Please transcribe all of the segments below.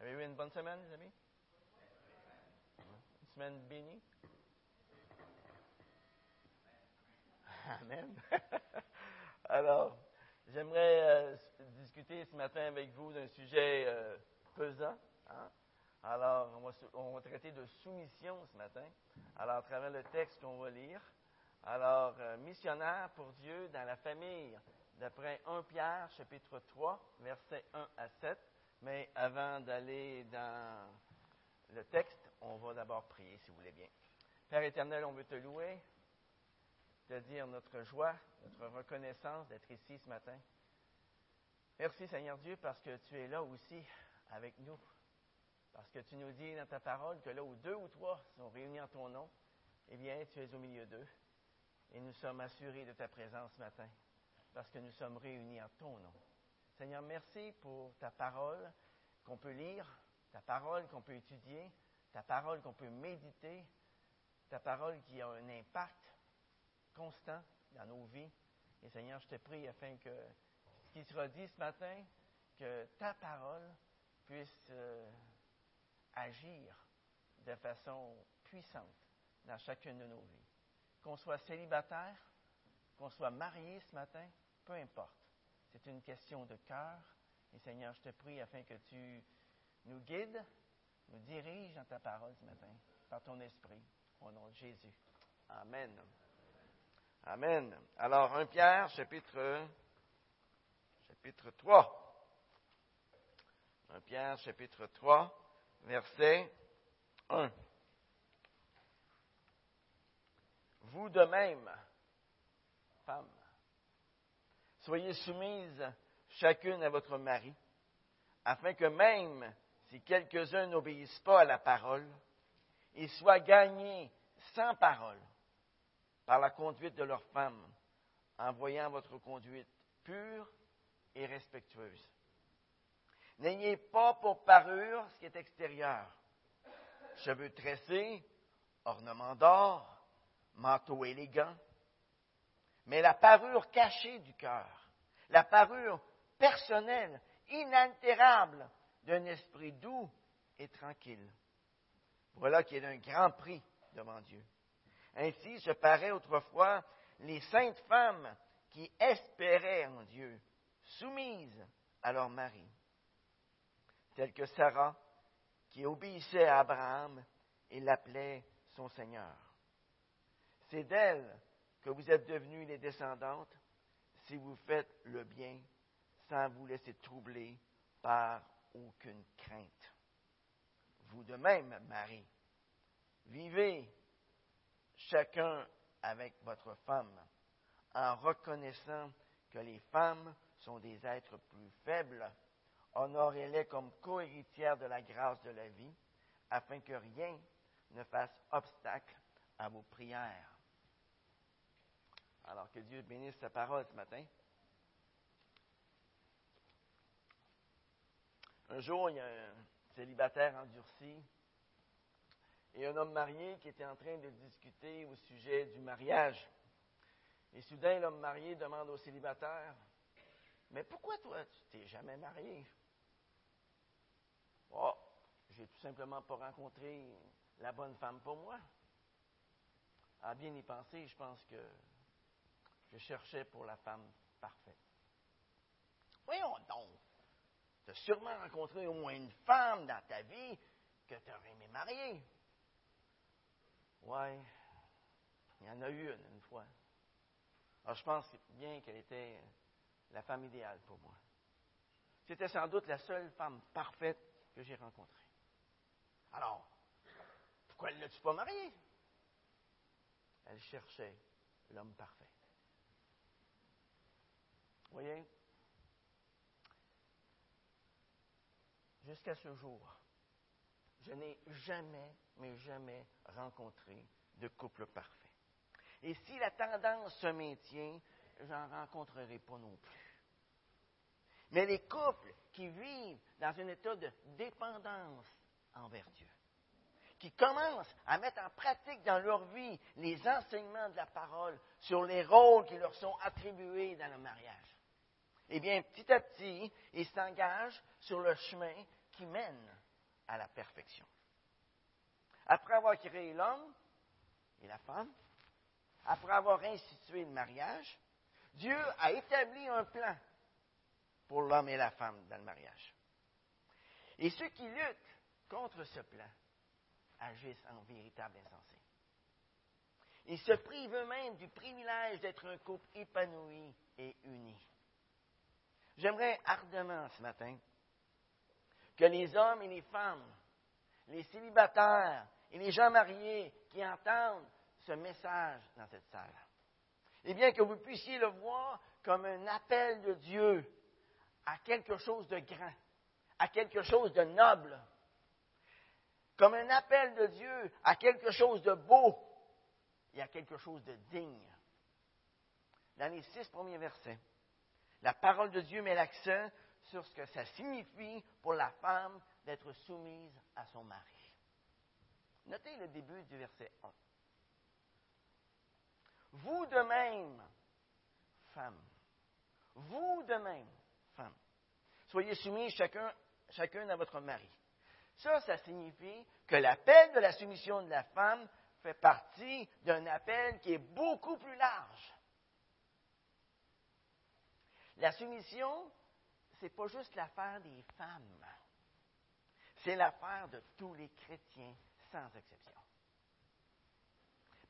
Avez-vous une bonne semaine, les amis? Une semaine bénie? Amen. Alors, j'aimerais euh, discuter ce matin avec vous d'un sujet euh, pesant. Hein? Alors, on va, on va, traiter de soumission ce matin. Alors, à travers le texte qu'on va lire. Alors, euh, missionnaire pour Dieu dans la famille, d'après 1 Pierre, chapitre 3, versets 1 à 7. Mais avant d'aller dans le texte, on va d'abord prier, si vous voulez bien. Père éternel, on veut te louer, te dire notre joie, notre reconnaissance d'être ici ce matin. Merci Seigneur Dieu parce que tu es là aussi avec nous. Parce que tu nous dis dans ta parole que là où deux ou trois sont réunis en ton nom, eh bien, tu es au milieu d'eux. Et nous sommes assurés de ta présence ce matin, parce que nous sommes réunis en ton nom. Seigneur, merci pour ta parole qu'on peut lire, ta parole qu'on peut étudier, ta parole qu'on peut méditer, ta parole qui a un impact constant dans nos vies. Et Seigneur, je te prie afin que ce qui sera dit ce matin, que ta parole puisse euh, agir de façon puissante dans chacune de nos vies. Qu'on soit célibataire, qu'on soit marié ce matin, peu importe. C'est une question de cœur. Et Seigneur, je te prie afin que tu nous guides, nous diriges dans ta parole ce matin, par ton esprit, au nom de Jésus. Amen. Amen. Alors, 1 Pierre, chapitre, chapitre 3. 1 Pierre, chapitre 3, verset 1. Vous de même, femmes, Soyez soumises chacune à votre mari, afin que même si quelques-uns n'obéissent pas à la parole, ils soient gagnés sans parole par la conduite de leurs femmes, en voyant votre conduite pure et respectueuse. N'ayez pas pour parure ce qui est extérieur, cheveux tressés, ornements d'or, manteau élégant, mais la parure cachée du cœur, la parure personnelle, inaltérable d'un esprit doux et tranquille. Voilà qui est d'un grand prix devant Dieu. Ainsi se paraît autrefois les saintes femmes qui espéraient en Dieu, soumises à leur mari, telles que Sarah, qui obéissait à Abraham et l'appelait son Seigneur. C'est d'elle que vous êtes devenues les descendantes si vous faites le bien sans vous laisser troubler par aucune crainte. Vous de même, Marie, vivez chacun avec votre femme en reconnaissant que les femmes sont des êtres plus faibles. Honorez-les comme cohéritières de la grâce de la vie, afin que rien ne fasse obstacle à vos prières. Alors que Dieu bénisse sa parole ce matin. Un jour, il y a un célibataire endurci et un homme marié qui était en train de discuter au sujet du mariage. Et soudain, l'homme marié demande au célibataire Mais pourquoi toi, tu t'es jamais marié Oh, j'ai tout simplement pas rencontré la bonne femme pour moi. À bien y penser, je pense que je cherchais pour la femme parfaite. Voyons donc. Tu as sûrement rencontré au moins une femme dans ta vie que tu aurais aimé marier. Oui, il y en a eu une, une fois. Alors, je pense bien qu'elle était la femme idéale pour moi. C'était sans doute la seule femme parfaite que j'ai rencontrée. Alors, pourquoi ne l'as-tu pas mariée? Elle cherchait l'homme parfait voyez, jusqu'à ce jour, je n'ai jamais, mais jamais rencontré de couple parfait. Et si la tendance se maintient, j'en rencontrerai pas non plus. Mais les couples qui vivent dans un état de dépendance envers Dieu, qui commencent à mettre en pratique dans leur vie les enseignements de la parole sur les rôles qui leur sont attribués dans le mariage, eh bien, petit à petit, il s'engage sur le chemin qui mène à la perfection. Après avoir créé l'homme et la femme, après avoir institué le mariage, Dieu a établi un plan pour l'homme et la femme dans le mariage. Et ceux qui luttent contre ce plan agissent en véritable insensé. Ils se privent eux-mêmes du privilège d'être un couple épanoui et uni. J'aimerais ardemment ce matin que les hommes et les femmes, les célibataires et les gens mariés qui entendent ce message dans cette salle, eh bien que vous puissiez le voir comme un appel de Dieu à quelque chose de grand, à quelque chose de noble, comme un appel de Dieu à quelque chose de beau et à quelque chose de digne. Dans les six premiers versets, la parole de Dieu met l'accent sur ce que ça signifie pour la femme d'être soumise à son mari. Notez le début du verset 1. Vous de même, femme, vous de même, femme, soyez soumis chacun, chacun à votre mari. Ça, ça signifie que l'appel de la soumission de la femme fait partie d'un appel qui est beaucoup plus large. La soumission, ce n'est pas juste l'affaire des femmes, c'est l'affaire de tous les chrétiens, sans exception.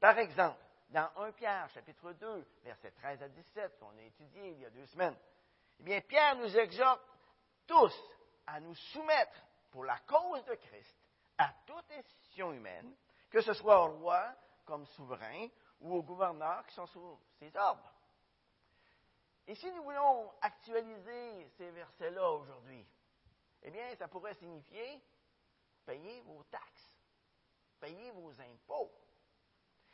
Par exemple, dans 1 Pierre, chapitre 2, versets 13 à 17, qu'on a étudié il y a deux semaines, eh bien, Pierre nous exhorte tous à nous soumettre pour la cause de Christ à toute institution humaine, que ce soit au roi comme souverain ou aux gouverneurs qui sont sous ses ordres. Et si nous voulons actualiser ces versets-là aujourd'hui, eh bien, ça pourrait signifier payer vos taxes, payer vos impôts,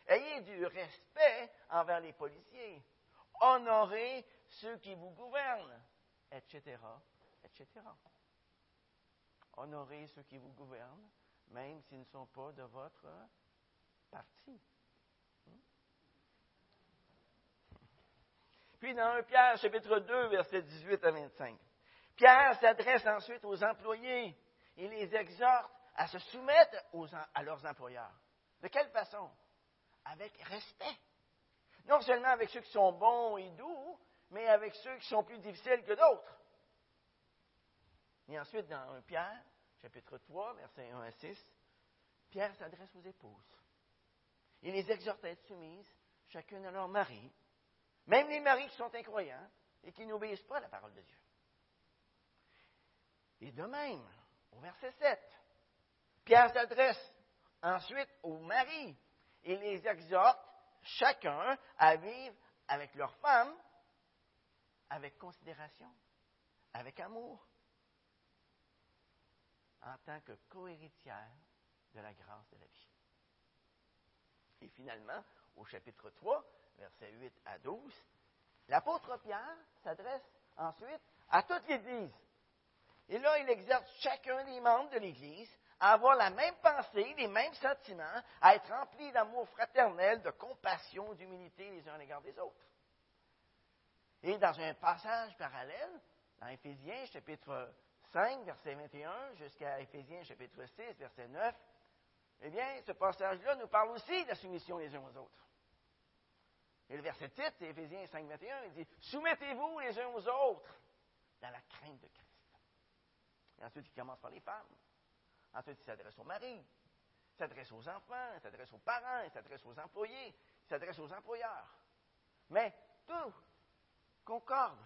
ayez du respect envers les policiers, honorez ceux qui vous gouvernent, etc., etc. Honorez ceux qui vous gouvernent, même s'ils ne sont pas de votre parti. Puis dans 1 Pierre, chapitre 2, versets 18 à 25, Pierre s'adresse ensuite aux employés et les exhorte à se soumettre à leurs employeurs. De quelle façon? Avec respect. Non seulement avec ceux qui sont bons et doux, mais avec ceux qui sont plus difficiles que d'autres. Et ensuite, dans 1 Pierre, chapitre 3, versets 1 à 6, Pierre s'adresse aux épouses. Il les exhorte à être soumises, chacune à leur mari, même les maris qui sont incroyants et qui n'obéissent pas à la parole de Dieu. Et de même, au verset 7, Pierre s'adresse ensuite aux maris et les exhorte chacun à vivre avec leur femme avec considération, avec amour, en tant que cohéritière de la grâce de la vie. Et finalement, au chapitre 3, versets 8 à 12, l'apôtre Pierre s'adresse ensuite à toute l'Église. Et là, il exerce chacun des membres de l'Église à avoir la même pensée, les mêmes sentiments, à être remplis d'amour fraternel, de compassion, d'humilité les uns à l'égard des autres. Et dans un passage parallèle, dans Éphésiens chapitre 5, verset 21, jusqu'à Éphésiens chapitre 6, verset 9, eh bien, ce passage-là nous parle aussi de la soumission les uns aux autres. Et le verset titre, c'est Éphésiens 5, 21, il dit Soumettez-vous les uns aux autres dans la crainte de Christ. Et ensuite, il commence par les femmes. Ensuite, il s'adresse aux maris, il s'adresse aux enfants, il s'adresse aux parents, il s'adresse aux employés, il s'adresse aux employeurs. Mais tout concorde.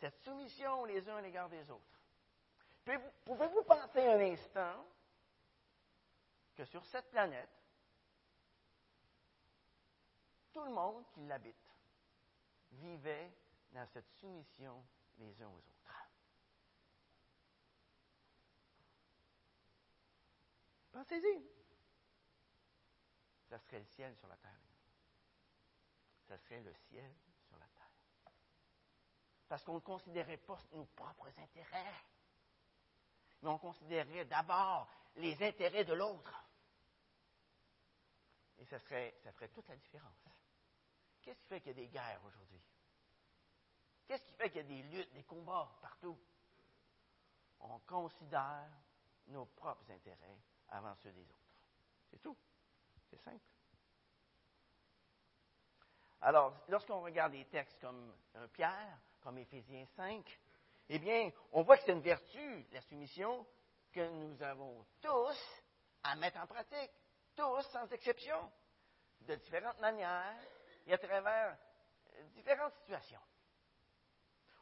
Cette soumission les uns à l'égard des autres. Pouvez-vous penser un instant que sur cette planète, tout le monde qui l'habite vivait dans cette soumission les uns aux autres. Pensez-y. Ça serait le ciel sur la terre. Ça serait le ciel sur la terre. Parce qu'on ne considérait pas nos propres intérêts, mais on considérait d'abord les intérêts de l'autre. Et ça, ça ferait toute la différence. Qu'est-ce qui fait qu'il y a des guerres aujourd'hui? Qu'est-ce qui fait qu'il y a des luttes, des combats partout? On considère nos propres intérêts avant ceux des autres. C'est tout. C'est simple. Alors, lorsqu'on regarde des textes comme un Pierre, comme Éphésiens 5, eh bien, on voit que c'est une vertu, la soumission, que nous avons tous à mettre en pratique, tous sans exception, de différentes manières et à travers différentes situations.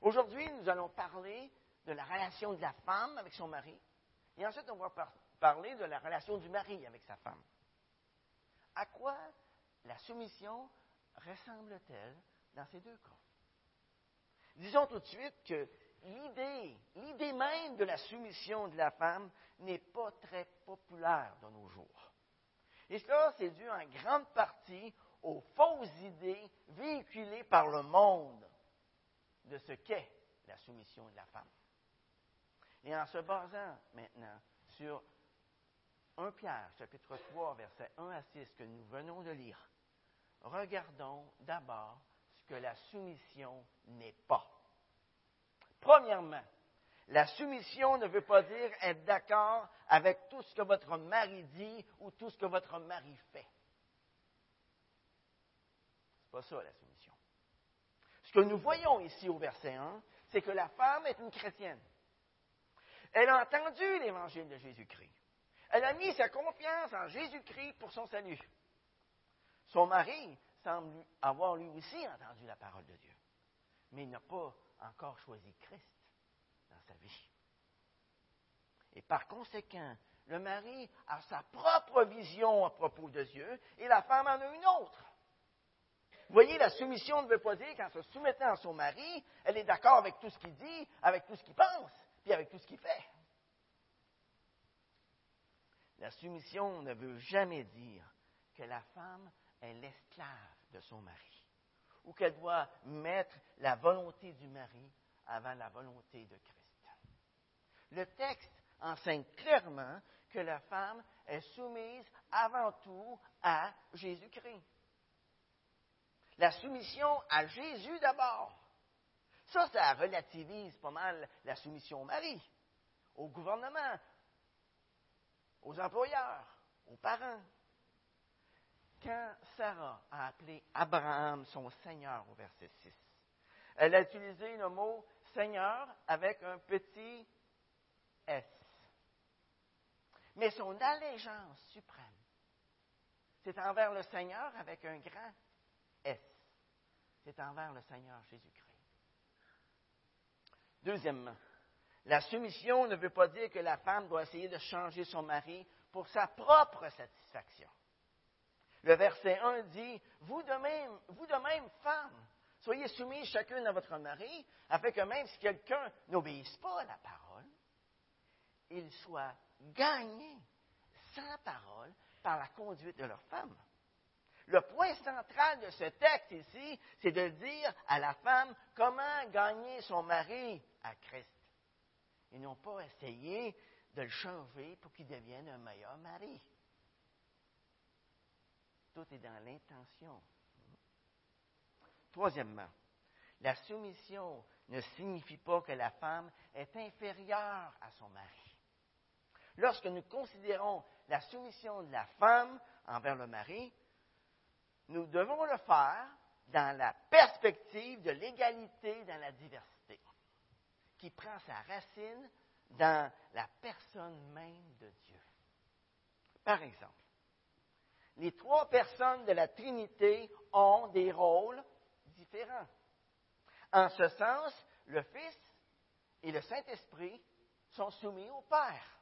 Aujourd'hui, nous allons parler de la relation de la femme avec son mari, et ensuite on va parler de la relation du mari avec sa femme. À quoi la soumission ressemble-t-elle dans ces deux cas? Disons tout de suite que l'idée, l'idée même de la soumission de la femme n'est pas très populaire de nos jours. Et cela, c'est dû en grande partie aux fausses idées véhiculées par le monde de ce qu'est la soumission de la femme. Et en se basant maintenant sur 1 Pierre, chapitre 3, versets 1 à 6, que nous venons de lire, regardons d'abord ce que la soumission n'est pas. Premièrement, la soumission ne veut pas dire être d'accord avec tout ce que votre mari dit ou tout ce que votre mari fait. Pas ça la soumission. Ce que nous voyons ici au verset 1, c'est que la femme est une chrétienne. Elle a entendu l'évangile de Jésus-Christ. Elle a mis sa confiance en Jésus-Christ pour son salut. Son mari semble avoir lui aussi entendu la parole de Dieu, mais il n'a pas encore choisi Christ dans sa vie. Et par conséquent, le mari a sa propre vision à propos de Dieu et la femme en a une autre. Vous voyez, la soumission ne veut pas dire qu'en se soumettant à son mari, elle est d'accord avec tout ce qu'il dit, avec tout ce qu'il pense, puis avec tout ce qu'il fait. La soumission ne veut jamais dire que la femme est l'esclave de son mari ou qu'elle doit mettre la volonté du mari avant la volonté de Christ. Le texte enseigne clairement que la femme est soumise avant tout à Jésus-Christ. La soumission à Jésus d'abord. Ça, ça relativise pas mal la soumission au mari, au gouvernement, aux employeurs, aux parents. Quand Sarah a appelé Abraham son Seigneur au verset 6, elle a utilisé le mot Seigneur avec un petit S. Mais son allégeance suprême, c'est envers le Seigneur avec un grand S. C'est envers le Seigneur Jésus-Christ. Deuxièmement, la soumission ne veut pas dire que la femme doit essayer de changer son mari pour sa propre satisfaction. Le verset 1 dit, vous de même, vous de même, femmes, soyez soumis chacune à votre mari, afin que même si quelqu'un n'obéisse pas à la parole, il soit gagné sans parole par la conduite de leur femme. Le point central de ce texte ici, c'est de dire à la femme comment gagner son mari à Christ. Ils n'ont pas essayé de le changer pour qu'il devienne un meilleur mari. Tout est dans l'intention. Troisièmement, la soumission ne signifie pas que la femme est inférieure à son mari. Lorsque nous considérons la soumission de la femme envers le mari, nous devons le faire dans la perspective de l'égalité dans la diversité, qui prend sa racine dans la personne même de Dieu. Par exemple, les trois personnes de la Trinité ont des rôles différents. En ce sens, le Fils et le Saint-Esprit sont soumis au Père.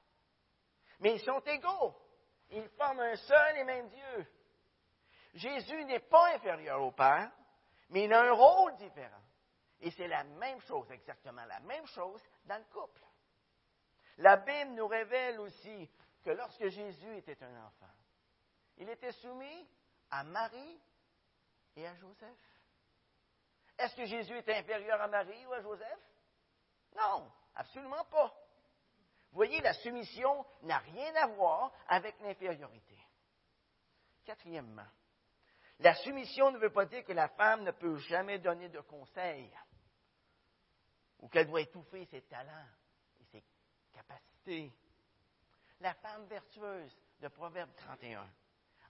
Mais ils sont égaux. Ils forment un seul et même Dieu. Jésus n'est pas inférieur au Père, mais il a un rôle différent. Et c'est la même chose, exactement la même chose dans le couple. La Bible nous révèle aussi que lorsque Jésus était un enfant, il était soumis à Marie et à Joseph. Est-ce que Jésus était inférieur à Marie ou à Joseph? Non, absolument pas. Vous voyez, la soumission n'a rien à voir avec l'infériorité. Quatrièmement, la soumission ne veut pas dire que la femme ne peut jamais donner de conseils. ou qu'elle doit étouffer ses talents et ses capacités. La femme vertueuse de Proverbe 31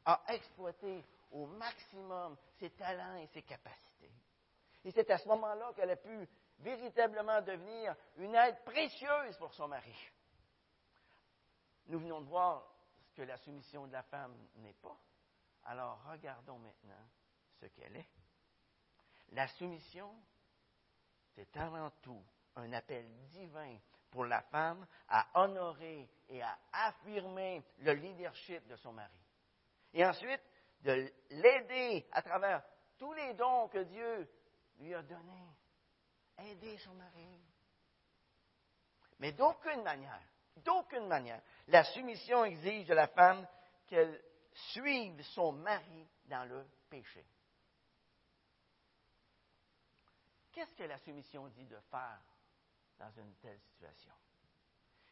a exploité au maximum ses talents et ses capacités. Et c'est à ce moment-là qu'elle a pu véritablement devenir une aide précieuse pour son mari. Nous venons de voir ce que la soumission de la femme n'est pas. Alors regardons maintenant ce qu'elle est. La soumission, c'est avant tout un appel divin pour la femme à honorer et à affirmer le leadership de son mari. Et ensuite, de l'aider à travers tous les dons que Dieu lui a donnés. Aider son mari. Mais d'aucune manière, d'aucune manière, la soumission exige de la femme qu'elle suive son mari dans le péché. Qu'est-ce que la soumission dit de faire dans une telle situation?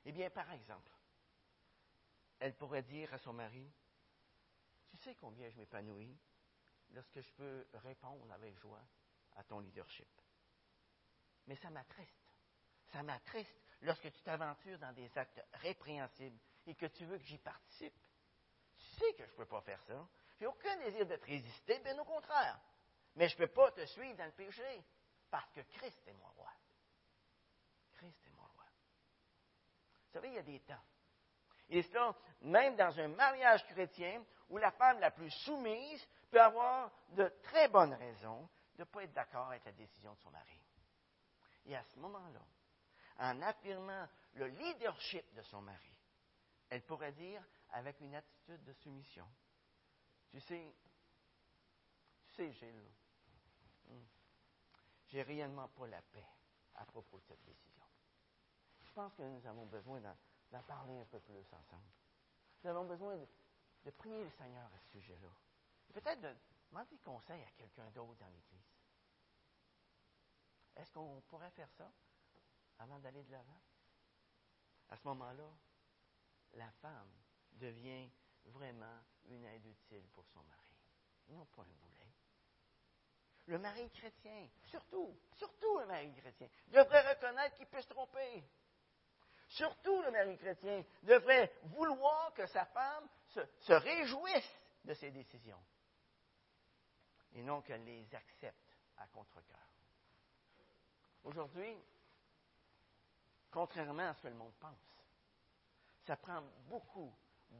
Eh bien, par exemple, elle pourrait dire à son mari, tu sais combien je m'épanouis lorsque je peux répondre avec joie à ton leadership. Mais ça m'attriste. Ça m'attriste lorsque tu t'aventures dans des actes répréhensibles et que tu veux que j'y participe. Sais que je ne peux pas faire ça. Je n'ai aucun désir de te résister, bien au contraire. Mais je ne peux pas te suivre dans le péché parce que Christ est mon roi. Christ est mon roi. Vous savez, il y a des temps. Et cela, même dans un mariage chrétien, où la femme la plus soumise peut avoir de très bonnes raisons de ne pas être d'accord avec la décision de son mari. Et à ce moment-là, en affirmant le leadership de son mari, elle pourrait dire avec une attitude de soumission, tu sais, tu sais, Gilles, hmm, j'ai réellement pas la paix à propos de cette décision. Je pense que nous avons besoin d'en parler un peu plus ensemble. Nous avons besoin de, de prier le Seigneur à ce sujet-là. Peut-être de demander conseil à quelqu'un d'autre dans l'Église. Est-ce qu'on pourrait faire ça avant d'aller de l'avant? À ce moment-là, la femme devient vraiment une aide utile pour son mari, non pas un boulet. Le mari chrétien, surtout, surtout le mari chrétien, devrait reconnaître qu'il peut se tromper. Surtout le mari chrétien devrait vouloir que sa femme se, réjouisse de ses décisions et non qu'elle les accepte à contre-cœur. Aujourd'hui, contrairement à ce que le monde pense, ça prend beaucoup,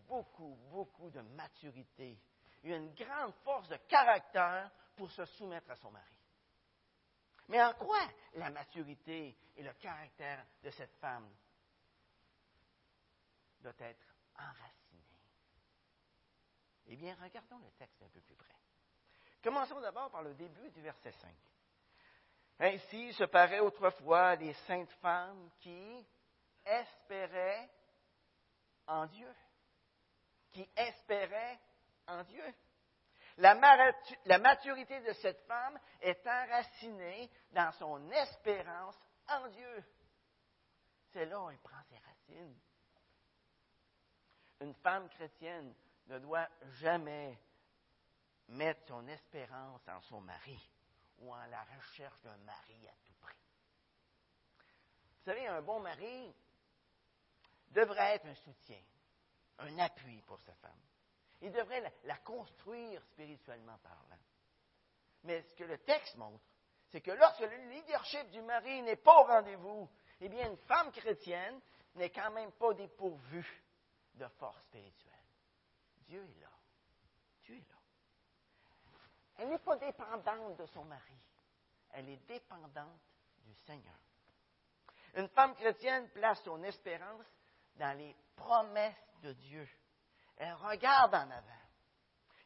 beaucoup, beaucoup de maturité une grande force de caractère pour se soumettre à son mari. Mais en quoi la maturité et le caractère de cette femme doit être enraciné? Eh bien, regardons le texte un peu plus près. Commençons d'abord par le début du verset 5. Ainsi se paraît autrefois les saintes femmes qui espéraient en Dieu. Qui espéraient en Dieu. La, maturité de cette femme est enracinée dans son espérance en Dieu. C'est là où elle prend ses racines. Une femme chrétienne ne doit jamais mettre son espérance en son mari ou en la recherche d'un mari à tout prix. Vous savez, un bon mari devrait être un soutien, un appui pour sa femme. Il devrait la, construire spirituellement parlant. Mais ce que le texte montre, c'est que lorsque le leadership du mari n'est pas au rendez-vous, eh bien, une femme chrétienne n'est quand même pas dépourvue de force spirituelle. Dieu est là. Dieu est là. Elle n'est pas dépendante de son mari. Elle est dépendante du Seigneur. Une femme chrétienne place son espérance dans les promesses de Dieu. Elle regarde en avant.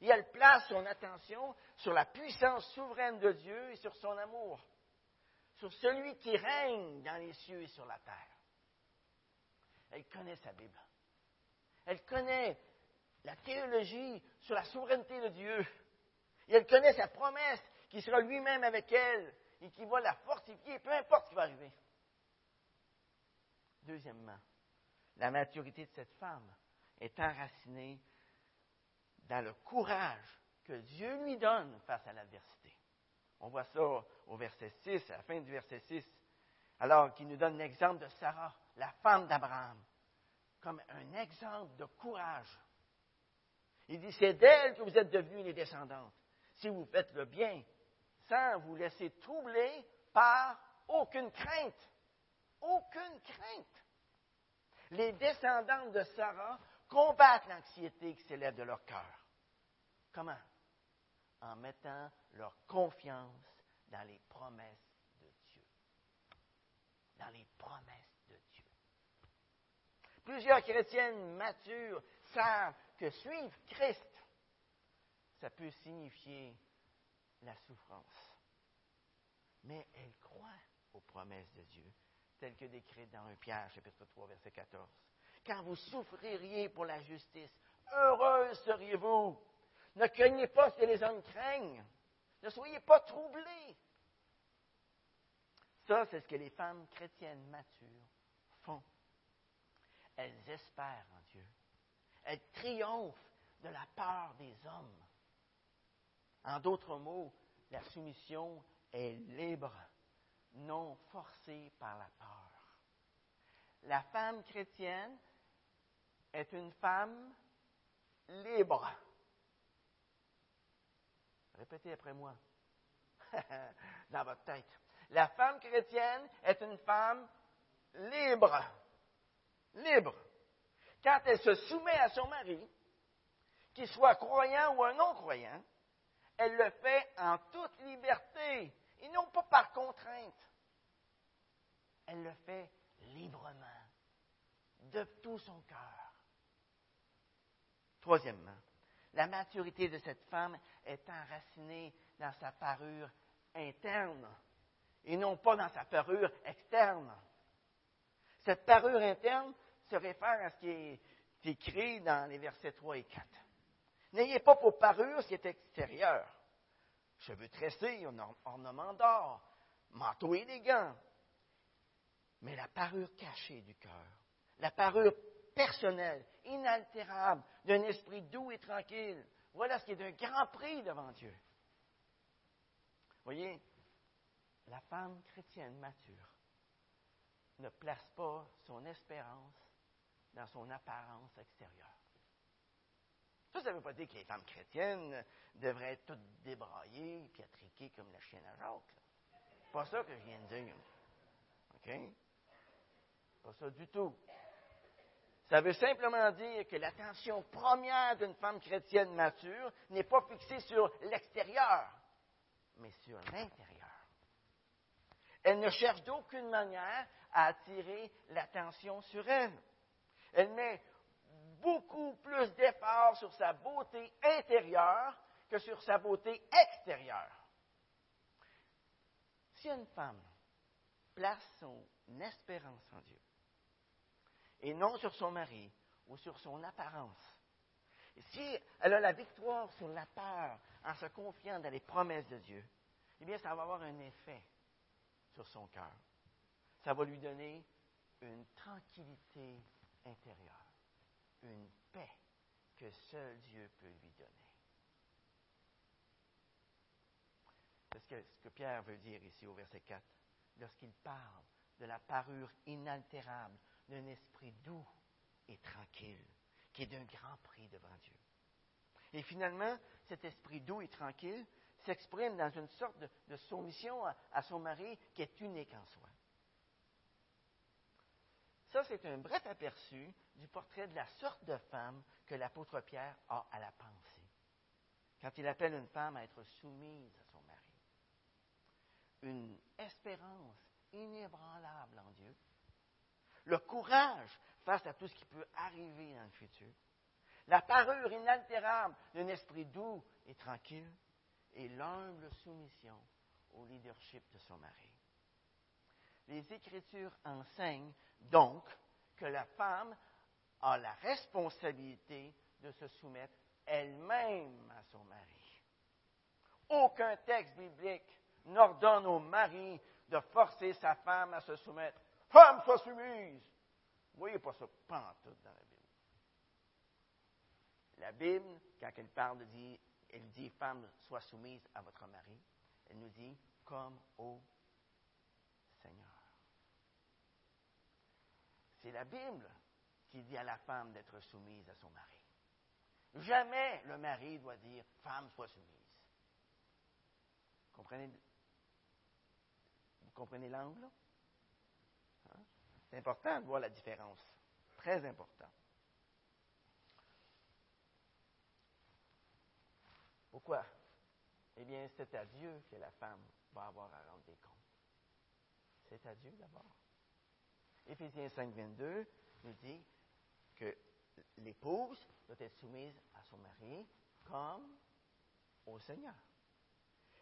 Et elle place son attention sur la puissance souveraine de Dieu et sur son amour, sur celui qui règne dans les cieux et sur la terre. Elle connaît sa Bible. Elle connaît la théologie sur la souveraineté de Dieu. Et elle connaît sa promesse qui sera lui-même avec elle et qui va la fortifier, peu importe ce qui va arriver. Deuxièmement, la maturité de cette femme est enracinée dans le courage que Dieu lui donne face à l'adversité. On voit ça au verset 6, à la fin du verset 6. Alors qu'il nous donne l'exemple de Sarah, la femme d'Abraham, comme un exemple de courage. Il dit, c'est d'elle que vous êtes devenus les descendantes. Si vous faites le bien, sans vous laisser troubler par aucune crainte. Aucune crainte. Les descendantes de Sarah combattent l'anxiété qui s'élève de leur cœur. Comment? En mettant leur confiance dans les promesses de Dieu. Dans les promesses de Dieu. Plusieurs chrétiennes matures savent que suivre Christ, ça peut signifier la souffrance. Mais elles croient aux promesses de Dieu, telles que décrites dans 1 Pierre, chapitre 3, verset 14. Quand vous souffririez pour la justice, heureuse seriez-vous. Ne craignez pas ce que les hommes craignent. Ne soyez pas troublés. Ça, c'est ce que les femmes chrétiennes matures font. Elles espèrent en Dieu. Elles triomphent de la peur des hommes. En d'autres mots, la soumission est libre, non forcée par la peur. La femme chrétienne est une femme libre. Répétez après moi, dans votre tête. La femme chrétienne est une femme libre. Libre. Quand elle se soumet à son mari, qu'il soit croyant ou un non-croyant, elle le fait en toute liberté et non pas par contrainte. Elle le fait librement, de tout son cœur. Troisièmement, la maturité de cette femme est enracinée dans sa parure interne et non pas dans sa parure externe. Cette parure interne se réfère à ce qui est écrit dans les versets 3 et 4. N'ayez pas pour parure ce qui est extérieur. Cheveux tressés, ornements d'or, manteau élégant. Mais la parure cachée du cœur, la parure personnelle, inaltérable, d'un esprit doux et tranquille, voilà ce qui est d'un grand prix devant Dieu. Voyez, la femme chrétienne mature ne place pas son espérance dans son apparence extérieure. Ça, ça ne veut pas dire que les femmes chrétiennes devraient être toutes débraillées et attriquées comme la chienne à Jacques. Pas ça que je viens de dire. OK? Pas ça du tout. Ça veut simplement dire que l'attention première d'une femme chrétienne mature n'est pas fixée sur l'extérieur, mais sur l'intérieur. Elle ne cherche d'aucune manière à attirer l'attention sur elle. Elle met beaucoup plus d'efforts sur sa beauté intérieure que sur sa beauté extérieure. Si une femme place son espérance en Dieu, et non sur son mari ou sur son apparence, si elle a la victoire sur la peur en se confiant dans les promesses de Dieu, eh bien, ça va avoir un effet sur son cœur. Ça va lui donner une tranquillité intérieure, une paix que seul Dieu peut lui donner. C'est ce que, Pierre veut dire ici au verset 4, lorsqu'il parle de la parure inaltérable d'un esprit doux et tranquille, qui est d'un grand prix devant Dieu. Et finalement, cet esprit doux et tranquille s'exprime dans une sorte de, soumission à, son mari qui est unique en soi. Ça, c'est un bref aperçu du portrait de la sorte de femme que l'apôtre Pierre a à la pensée, quand il appelle une femme à être soumise à son mari. Une espérance inébranlable en Dieu, le courage face à tout ce qui peut arriver dans le futur, la parure inaltérable d'un esprit doux et tranquille, et l'humble soumission au leadership de son mari. Les Écritures enseignent donc que la femme a la responsabilité de se soumettre elle-même à son mari. Aucun texte biblique n'ordonne au mari de forcer sa femme à se soumettre. Femme, sois soumise. Vous voyez pas ça pantoute dans la Bible. La Bible, quand elle parle, dit elle dit, femme, sois soumise à votre mari. Elle nous dit, comme au Seigneur. C'est la Bible qui dit à la femme d'être soumise à son mari. Jamais le mari doit dire femme, sois soumise. Comprenez? Vous comprenez l'angle? Hein? C'est important de voir la différence. Très important. Pourquoi? Eh bien, c'est à Dieu que la femme va avoir à rendre des comptes. C'est à Dieu d'abord. Éphésiens 5, 22 nous dit que l'épouse doit être soumise à son mari comme au Seigneur.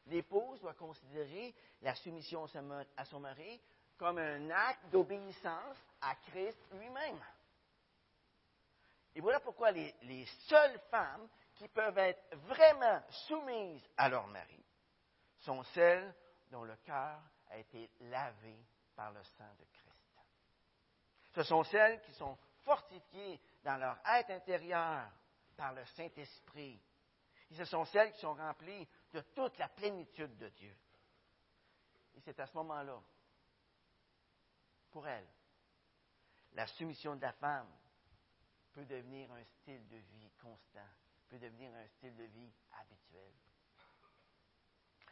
L'épouse doit considérer la soumission à son mari comme un acte d'obéissance à Christ lui-même. Et voilà pourquoi les, les, seules femmes qui peuvent être vraiment soumises à leur mari sont celles dont le cœur a été lavé par le sang de Christ. Ce sont celles qui sont fortifiées dans leur être intérieur par le Saint-Esprit. Et ce sont celles qui sont remplies de toute la plénitude de Dieu. Et c'est à ce moment-là, pour elles, la soumission de la femme peut devenir un style de vie constant, peut devenir un style de vie habituel.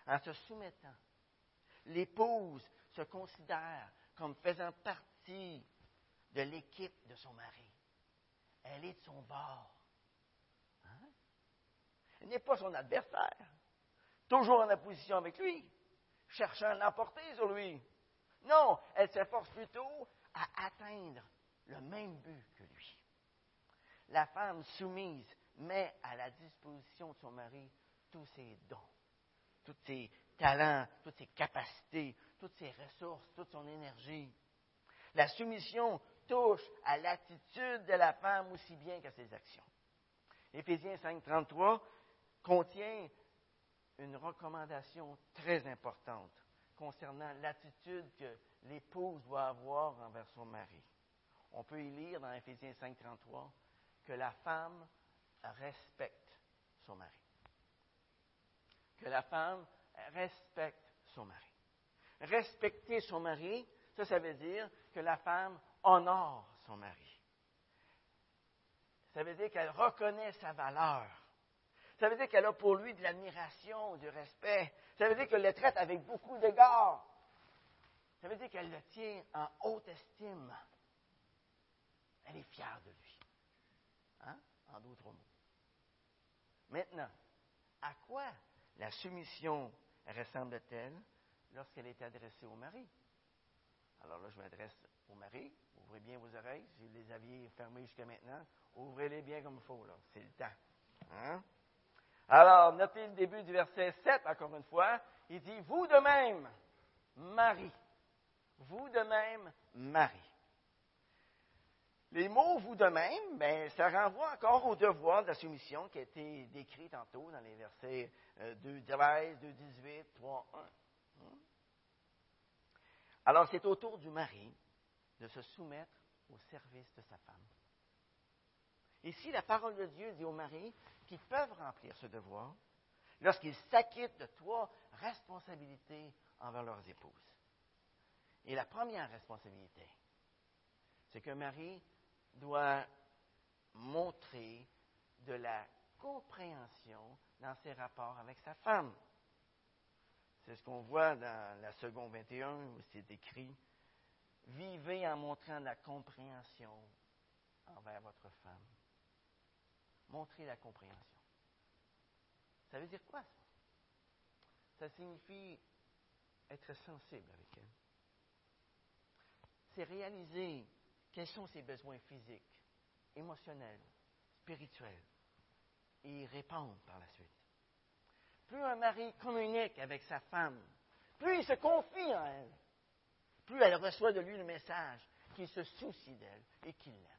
En se soumettant, l'épouse se considère comme faisant partie de l'équipe de son mari. Elle est de son bord. Hein? Elle n'est pas son adversaire, toujours en opposition avec lui, cherchant à l'emporter sur lui. Non, elle s'efforce plutôt à atteindre le même but que lui. La femme soumise met à la disposition de son mari tous ses dons, tous ses talents, toutes ses capacités, toutes ses ressources, toute son énergie. La soumission touche à l'attitude de la femme aussi bien qu'à ses actions. Éphésiens 5.33 contient une recommandation très importante concernant l'attitude que l'épouse doit avoir envers son mari. On peut y lire dans Éphésiens 5.33 que la femme respecte son mari. Que la femme respecte son mari. Respecter son mari, ça, ça veut dire que la femme honore son mari. Ça veut dire qu'elle reconnaît sa valeur. Ça veut dire qu'elle a pour lui de l'admiration, du respect. Ça veut dire qu'elle le traite avec beaucoup d'égard. Ça veut dire qu'elle le tient en haute estime. Elle est fière de lui. Hein? En d'autres mots. Maintenant, à quoi la soumission ressemble-t-elle lorsqu'elle est adressée au mari? Alors là, je m'adresse au mari. Ouvrez bien vos oreilles. Si vous les aviez fermées jusqu'à maintenant, ouvrez-les bien comme il faut. C'est le temps. Hein? Alors, notez le début du verset 7, encore une fois. Il dit, vous de même, Marie. Vous de même, Marie. Les mots vous de même, ben, ça renvoie encore au devoir de la soumission qui a été décrit tantôt dans les versets 2, 13, 2, 18, 3, 1. Alors, c'est au tour du mari de se soumettre au service de sa femme. Ici, la parole de Dieu dit aux maris qu'ils peuvent remplir ce devoir lorsqu'ils s'acquittent de trois responsabilités envers leurs épouses. Et la première responsabilité, c'est qu'un mari doit montrer de la compréhension dans ses rapports avec sa femme. C'est ce qu'on voit dans la seconde 21 où c'est écrit Vivez en montrant de la compréhension envers votre femme. Montrez la compréhension. Ça veut dire quoi ça? Ça signifie être sensible avec elle. C'est réaliser quels sont ses besoins physiques, émotionnels, spirituels, et y répondre par la suite. Plus un mari communique avec sa femme, plus il se confie en elle, plus elle reçoit de lui le message qu'il se soucie d'elle et qu'il l'aime.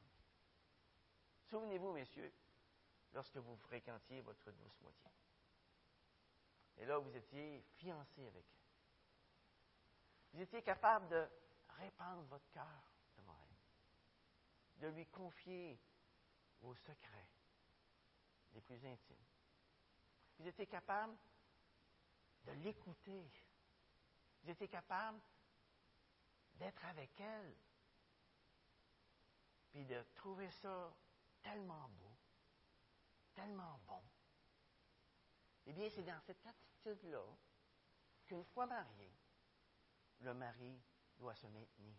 Souvenez-vous, messieurs, lorsque vous fréquentiez votre douce moitié. Et là, vous étiez fiancé avec elle. Vous étiez capable de répandre votre cœur devant elle, de lui confier vos secrets les plus intimes. Vous étiez capable de l'écouter. Vous étiez capable d'être avec elle puis de trouver ça tellement beau, tellement bon. Eh bien, c'est dans cette attitude-là qu'une fois marié, le mari doit se maintenir.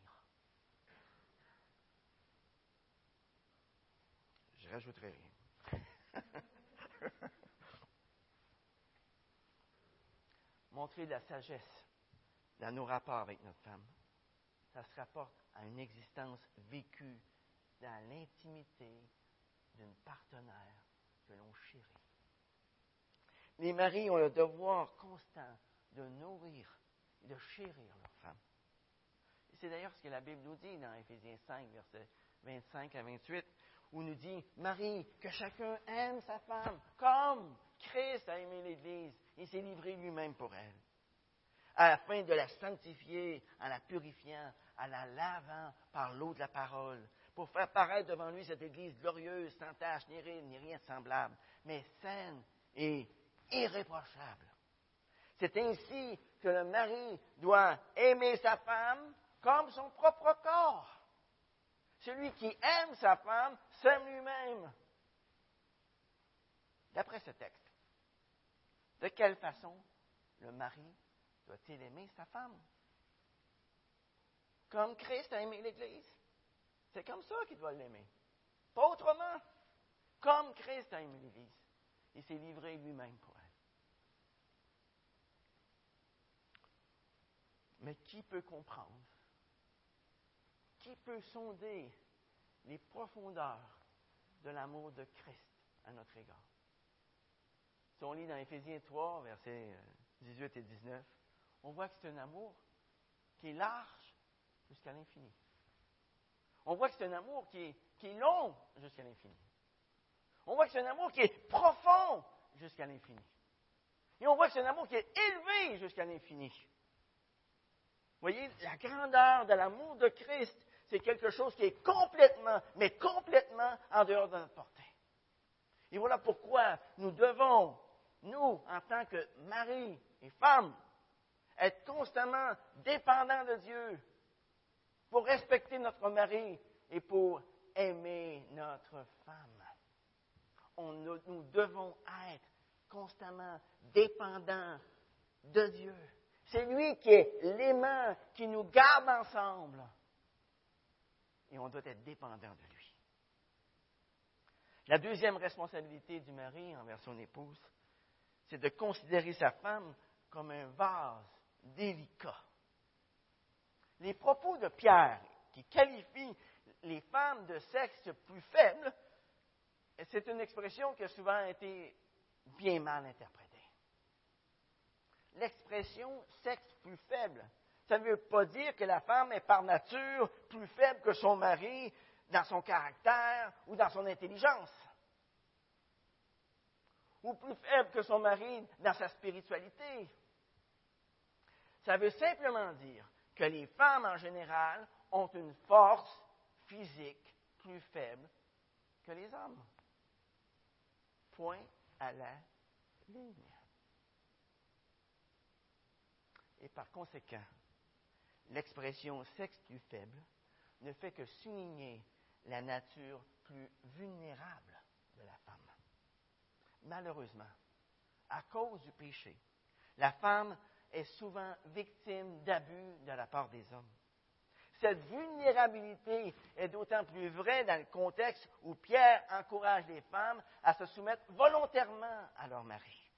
Je rajouterai rien. Montrer de la sagesse dans nos rapports avec notre femme, ça se rapporte à une existence vécue dans l'intimité d'une partenaire que l'on chérit. Les maris ont le devoir constant de nourrir et de chérir leur femme. C'est d'ailleurs ce que la Bible nous dit dans Éphésiens 5, versets 25 à 28, où nous dit, Marie, que chacun aime sa femme comme Christ a aimé l'Église et s'est livré lui-même pour elle, afin de la sanctifier en la purifiant, en la lavant par l'eau de la parole, pour faire paraître devant lui cette Église glorieuse, sans tache, ni ride, ni rien semblable, mais saine et irréprochable. C'est ainsi que le mari doit aimer sa femme comme son propre corps. Celui qui aime sa femme s'aime lui-même. D'après ce texte, de quelle façon le mari doit-il aimer sa femme? Comme Christ a aimé l'Église. C'est comme ça qu'il doit l'aimer. Pas autrement. Comme Christ a aimé l'Église. Il s'est livré lui-même pour elle. Mais qui peut comprendre? Qui peut sonder les profondeurs de l'amour de Christ à notre égard? Si on lit dans Éphésiens 3, versets 18 et 19, on voit que c'est un amour qui est large jusqu'à l'infini. On voit que c'est un amour qui est, qui est long jusqu'à l'infini. On voit que c'est un amour qui est profond jusqu'à l'infini. Et on voit que c'est un amour qui est élevé jusqu'à l'infini. Voyez, la grandeur de l'amour de Christ, c'est quelque chose qui est complètement, mais complètement en dehors de notre portée. Et voilà pourquoi nous devons, nous, en tant que mari et femme, être constamment dépendants de Dieu pour respecter notre mari et pour aimer notre femme. nous devons être constamment dépendants de Dieu. C'est lui qui est l'aimant, qui nous garde ensemble. Et on doit être dépendant de lui. La deuxième responsabilité du mari envers son épouse, c'est de considérer sa femme comme un vase délicat. Les propos de Pierre, qui qualifient les femmes de sexe plus faible, c'est une expression qui a souvent été bien mal interprétée l'expression sexe plus faible. Ça ne veut pas dire que la femme est par nature plus faible que son mari dans son caractère ou dans son intelligence. Ou plus faible que son mari dans sa spiritualité. Ça veut simplement dire que les femmes en général ont une force physique plus faible que les hommes. Point à la ligne. Et par conséquent, l'expression sexe plus faible ne fait que souligner la nature plus vulnérable de la femme. Malheureusement, à cause du péché, la femme est souvent victime d'abus de la part des hommes. Cette vulnérabilité est d'autant plus vraie dans le contexte où Pierre encourage les femmes à se soumettre volontairement à leur mari.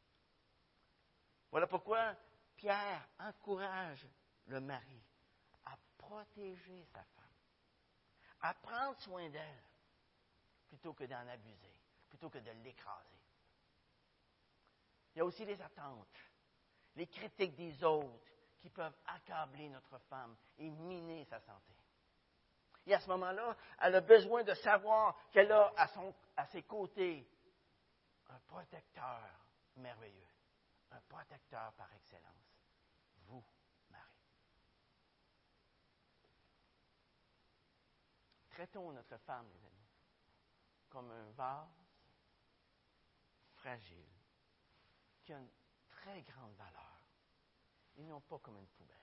Voilà pourquoi Pierre encourage le mari à protéger sa femme, à prendre soin d'elle, plutôt que d'en abuser, plutôt que de l'écraser. Il y a aussi les attentes, les critiques des autres qui peuvent accabler notre femme et miner sa santé. Et à ce moment-là, elle a besoin de savoir qu'elle a à, à ses côtés un protecteur merveilleux, un protecteur par excellence vous, Marie. Traitons notre femme, les amis, comme un vase fragile qui a une très grande valeur et non pas comme une poubelle.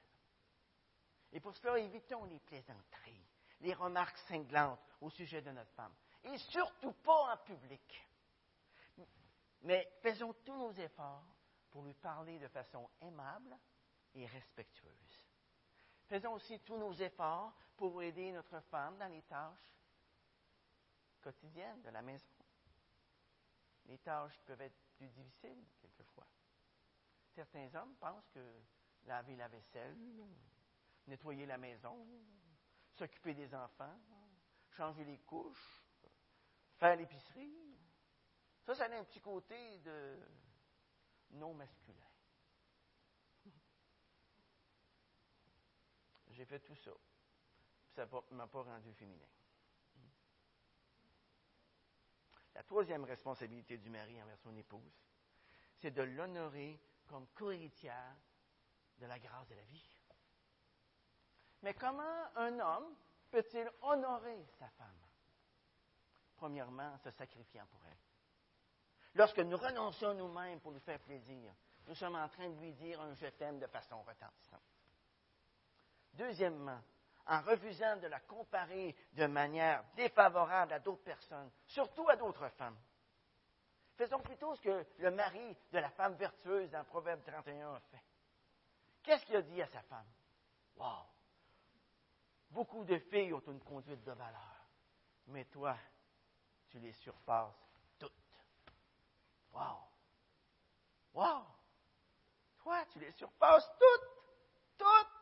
Et pour cela, évitons les plaisanteries, les remarques cinglantes au sujet de notre femme. Et surtout pas en public. Mais faisons tous nos efforts pour lui parler de façon aimable et respectueuse. Faisons aussi tous nos efforts pour aider notre femme dans les tâches quotidiennes de la maison. Les tâches peuvent être plus difficiles quelquefois. Certains hommes pensent que laver la vaisselle, nettoyer la maison, s'occuper des enfants, changer les couches, faire l'épicerie, ça, ça a un petit côté de non masculin. J'ai fait tout ça. Ça ne m'a pas rendu féminin. La troisième responsabilité du mari envers son épouse, c'est de l'honorer comme co-héritière de la grâce de la vie. Mais comment un homme peut-il honorer sa femme? Premièrement, en se sacrifiant pour elle. Lorsque nous renonçons nous-mêmes pour lui faire plaisir, nous sommes en train de lui dire un je t'aime de façon retentissante. Deuxièmement, en refusant de la comparer de manière défavorable à d'autres personnes, surtout à d'autres femmes. Faisons plutôt ce que le mari de la femme vertueuse dans Proverbe 31 a fait. Qu'est-ce qu'il a dit à sa femme? Wow! Beaucoup de filles ont une conduite de valeur, mais toi, tu les surpasses Wow! Wow! Toi, tu les surpasses toutes! Toutes!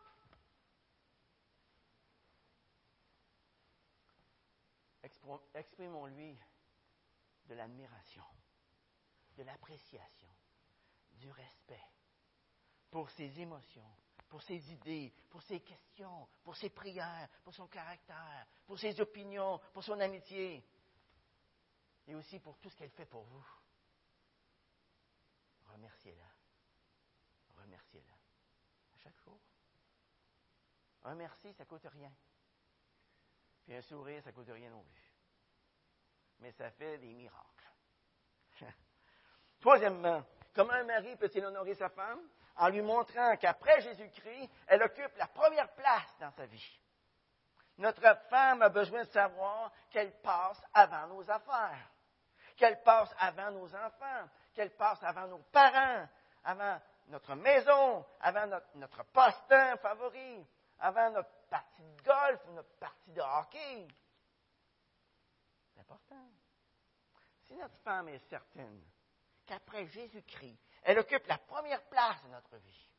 Exprimons-lui de l'admiration, de l'appréciation, du respect pour ses émotions, pour ses idées, pour ses questions, pour ses prières, pour son caractère, pour ses opinions, pour son amitié, et aussi pour tout ce qu'elle fait pour vous remerciez-la. Remerciez-la. À chaque jour. Un merci, ça ne coûte rien. Puis un sourire, ça ne coûte rien non plus. Mais ça fait des miracles. Troisièmement, comment un mari peut-il honorer sa femme? En lui montrant qu'après Jésus-Christ, elle occupe la première place dans sa vie. Notre femme a besoin de savoir qu'elle passe avant nos affaires, qu'elle passe avant nos enfants, qu'elle passe avant nos parents, avant notre maison, avant notre, notre passe-temps favori, avant notre partie de golf ou notre partie de hockey. C'est important. Si notre femme est certaine qu'après Jésus-Christ, elle occupe la première place de notre vie,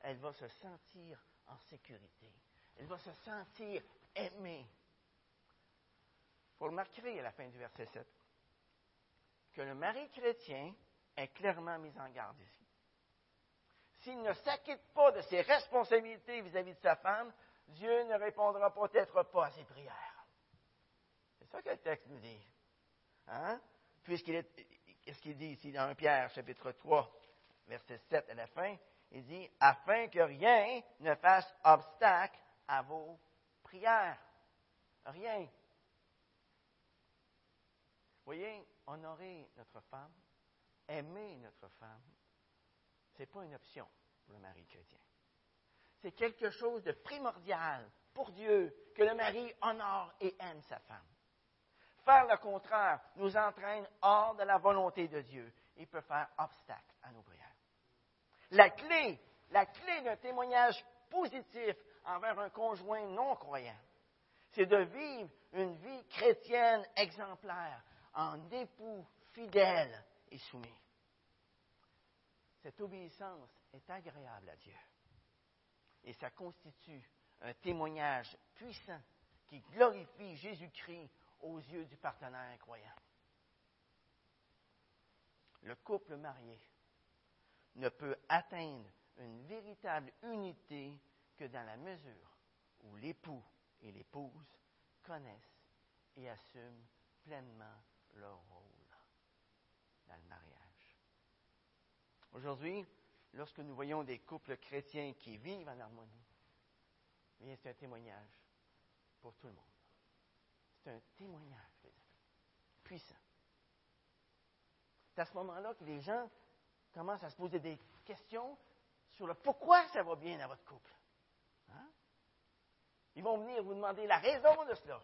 elle va se sentir en sécurité. Elle va se sentir aimée. Vous remarquerez à la fin du verset 7 que le mari chrétien est clairement mis en garde ici. S'il ne s'acquitte pas de ses responsabilités vis-à-vis de sa femme, Dieu ne répondra peut-être pas à ses prières. C'est ça que le texte nous dit. Hein? Puisqu'il est, qu'est-ce qu'il dit ici dans 1 Pierre, chapitre 3, verset 7 à la fin? Il dit, afin que rien ne fasse obstacle à vos prières. Rien. Voyez, honorer notre femme, aimer notre femme, ce n'est pas une option pour le mari chrétien. C'est quelque chose de primordial pour Dieu que le mari honore et aime sa femme. Faire le contraire nous entraîne hors de la volonté de Dieu et peut faire obstacle à nos prières. La clé, la clé d'un témoignage positif envers un conjoint non croyant, c'est de vivre une vie chrétienne exemplaire en époux fidèle et soumis. Cette obéissance est agréable à Dieu. Et ça constitue un témoignage puissant qui glorifie Jésus-Christ aux yeux du partenaire croyant. Le couple marié ne peut atteindre une véritable unité que dans la mesure où l'époux et l'épouse connaissent et assument pleinement leur rôle dans le mariage. Aujourd'hui, lorsque nous voyons des couples chrétiens qui vivent en harmonie, c'est un témoignage pour tout le monde. C'est un témoignage, puissant. C'est à ce moment-là que les gens commencent à se poser des questions sur le pourquoi ça va bien dans votre couple. Hein? Ils vont venir vous demander la raison de cela.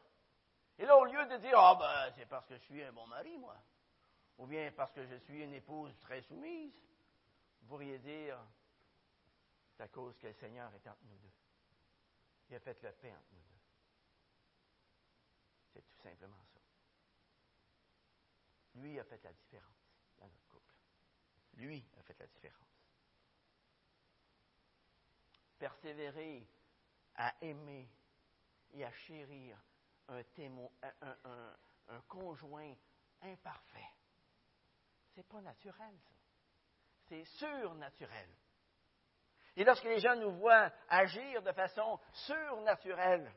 Et là, au lieu de dire, ah ben, c'est parce que je suis un bon mari, moi, ou bien parce que je suis une épouse très soumise, vous pourriez dire, c'est à cause que le Seigneur est entre nous deux. Il a fait le paix entre nous deux. Simplement ça. Lui a fait la différence dans notre couple. Lui a fait la différence. Persévérer à aimer et à chérir un, un, conjoint imparfait. C'est pas naturel, ça. C'est surnaturel. Et lorsque les gens nous voient agir de façon surnaturelle,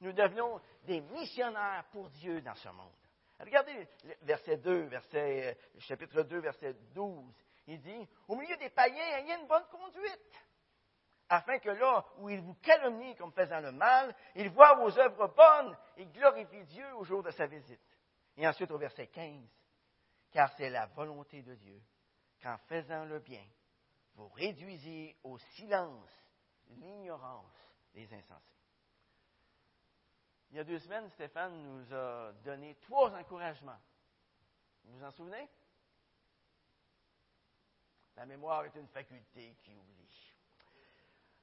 nous devenons des missionnaires pour Dieu dans ce monde. Regardez verset 2, verset, euh, chapitre 2, verset 12. Il dit, au milieu des païens, il y a une bonne conduite, afin que là où ils vous calomnient comme faisant le mal, ils voient vos œuvres bonnes et glorifient Dieu au jour de sa visite. Et ensuite au verset 15, car c'est la volonté de Dieu qu'en faisant le bien, vous réduisez au silence l'ignorance des insensés. Il y a deux semaines, Stéphane nous a donné trois encouragements. Vous vous en souvenez? La mémoire est une faculté qui oublie.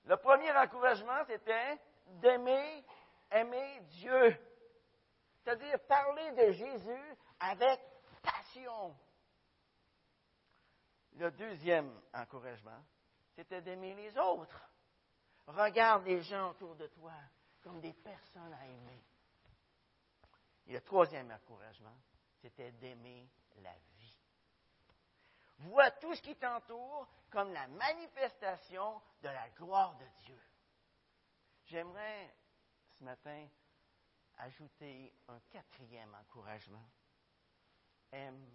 Le premier encouragement, c'était d'aimer, aimer Dieu. C'est-à-dire parler de Jésus avec passion. Le deuxième encouragement, c'était d'aimer les autres. Regarde les gens autour de toi comme des personnes à aimer. Et le troisième encouragement, c'était d'aimer la vie. Vois tout ce qui t'entoure comme la manifestation de la gloire de Dieu. J'aimerais ce matin ajouter un quatrième encouragement. Aime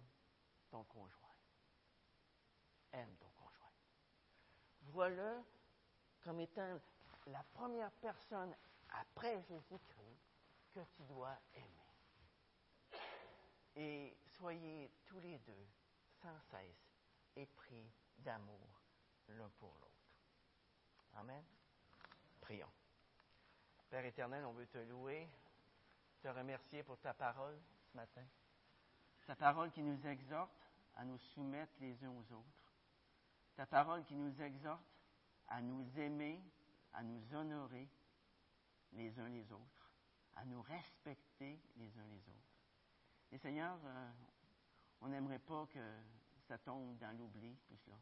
ton conjoint. Aime ton conjoint. Vois-le comme étant la première personne après Jésus-Christ que tu dois aimer. Et soyez tous les deux sans cesse épris d'amour l'un pour l'autre. Amen. Prions. Père éternel, on veut te louer, te remercier pour ta parole ce matin. Ta parole qui nous exhorte à nous soumettre les uns aux autres. Ta parole qui nous exhorte à nous aimer, à nous honorer les uns les autres, à nous respecter les uns les autres. Et Seigneur, euh, on n'aimerait pas que ça tombe dans l'oubli, tout cela.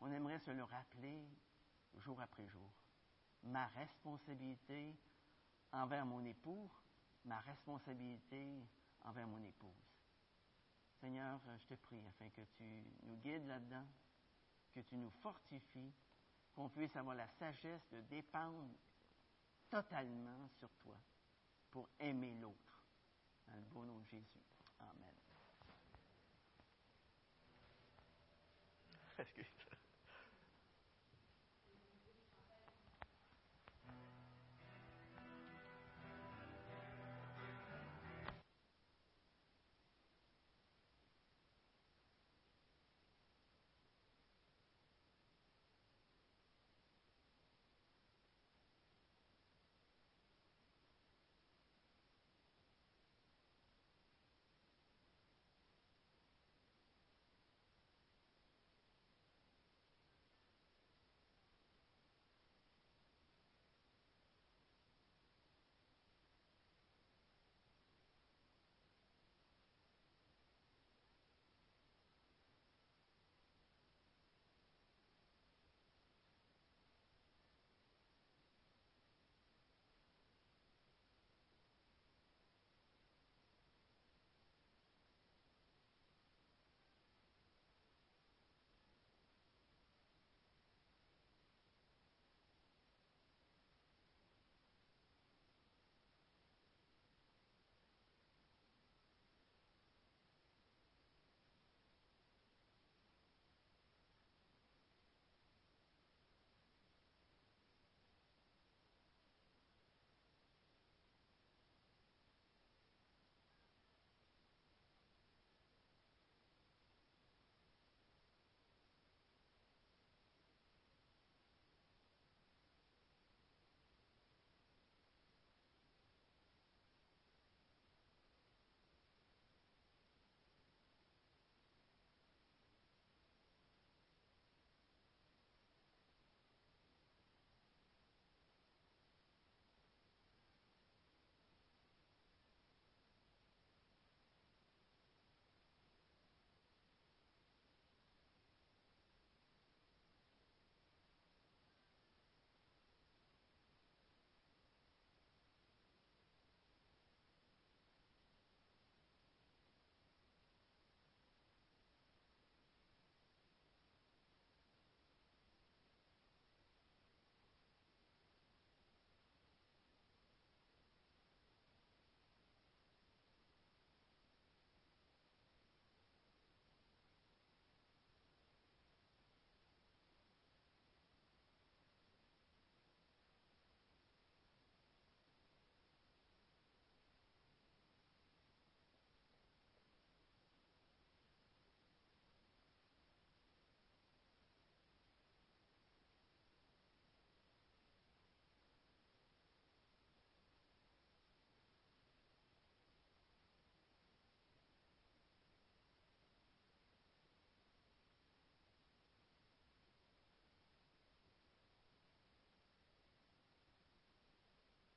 On aimerait se le rappeler jour après jour. Ma responsabilité envers mon époux, ma responsabilité envers mon épouse. Seigneur, je te prie afin que tu nous guides là-dedans, que tu nous fortifies, qu'on puisse avoir la sagesse de dépendre totalement sur toi pour aimer l'autre. Dans le beau nom de Jésus. Amen.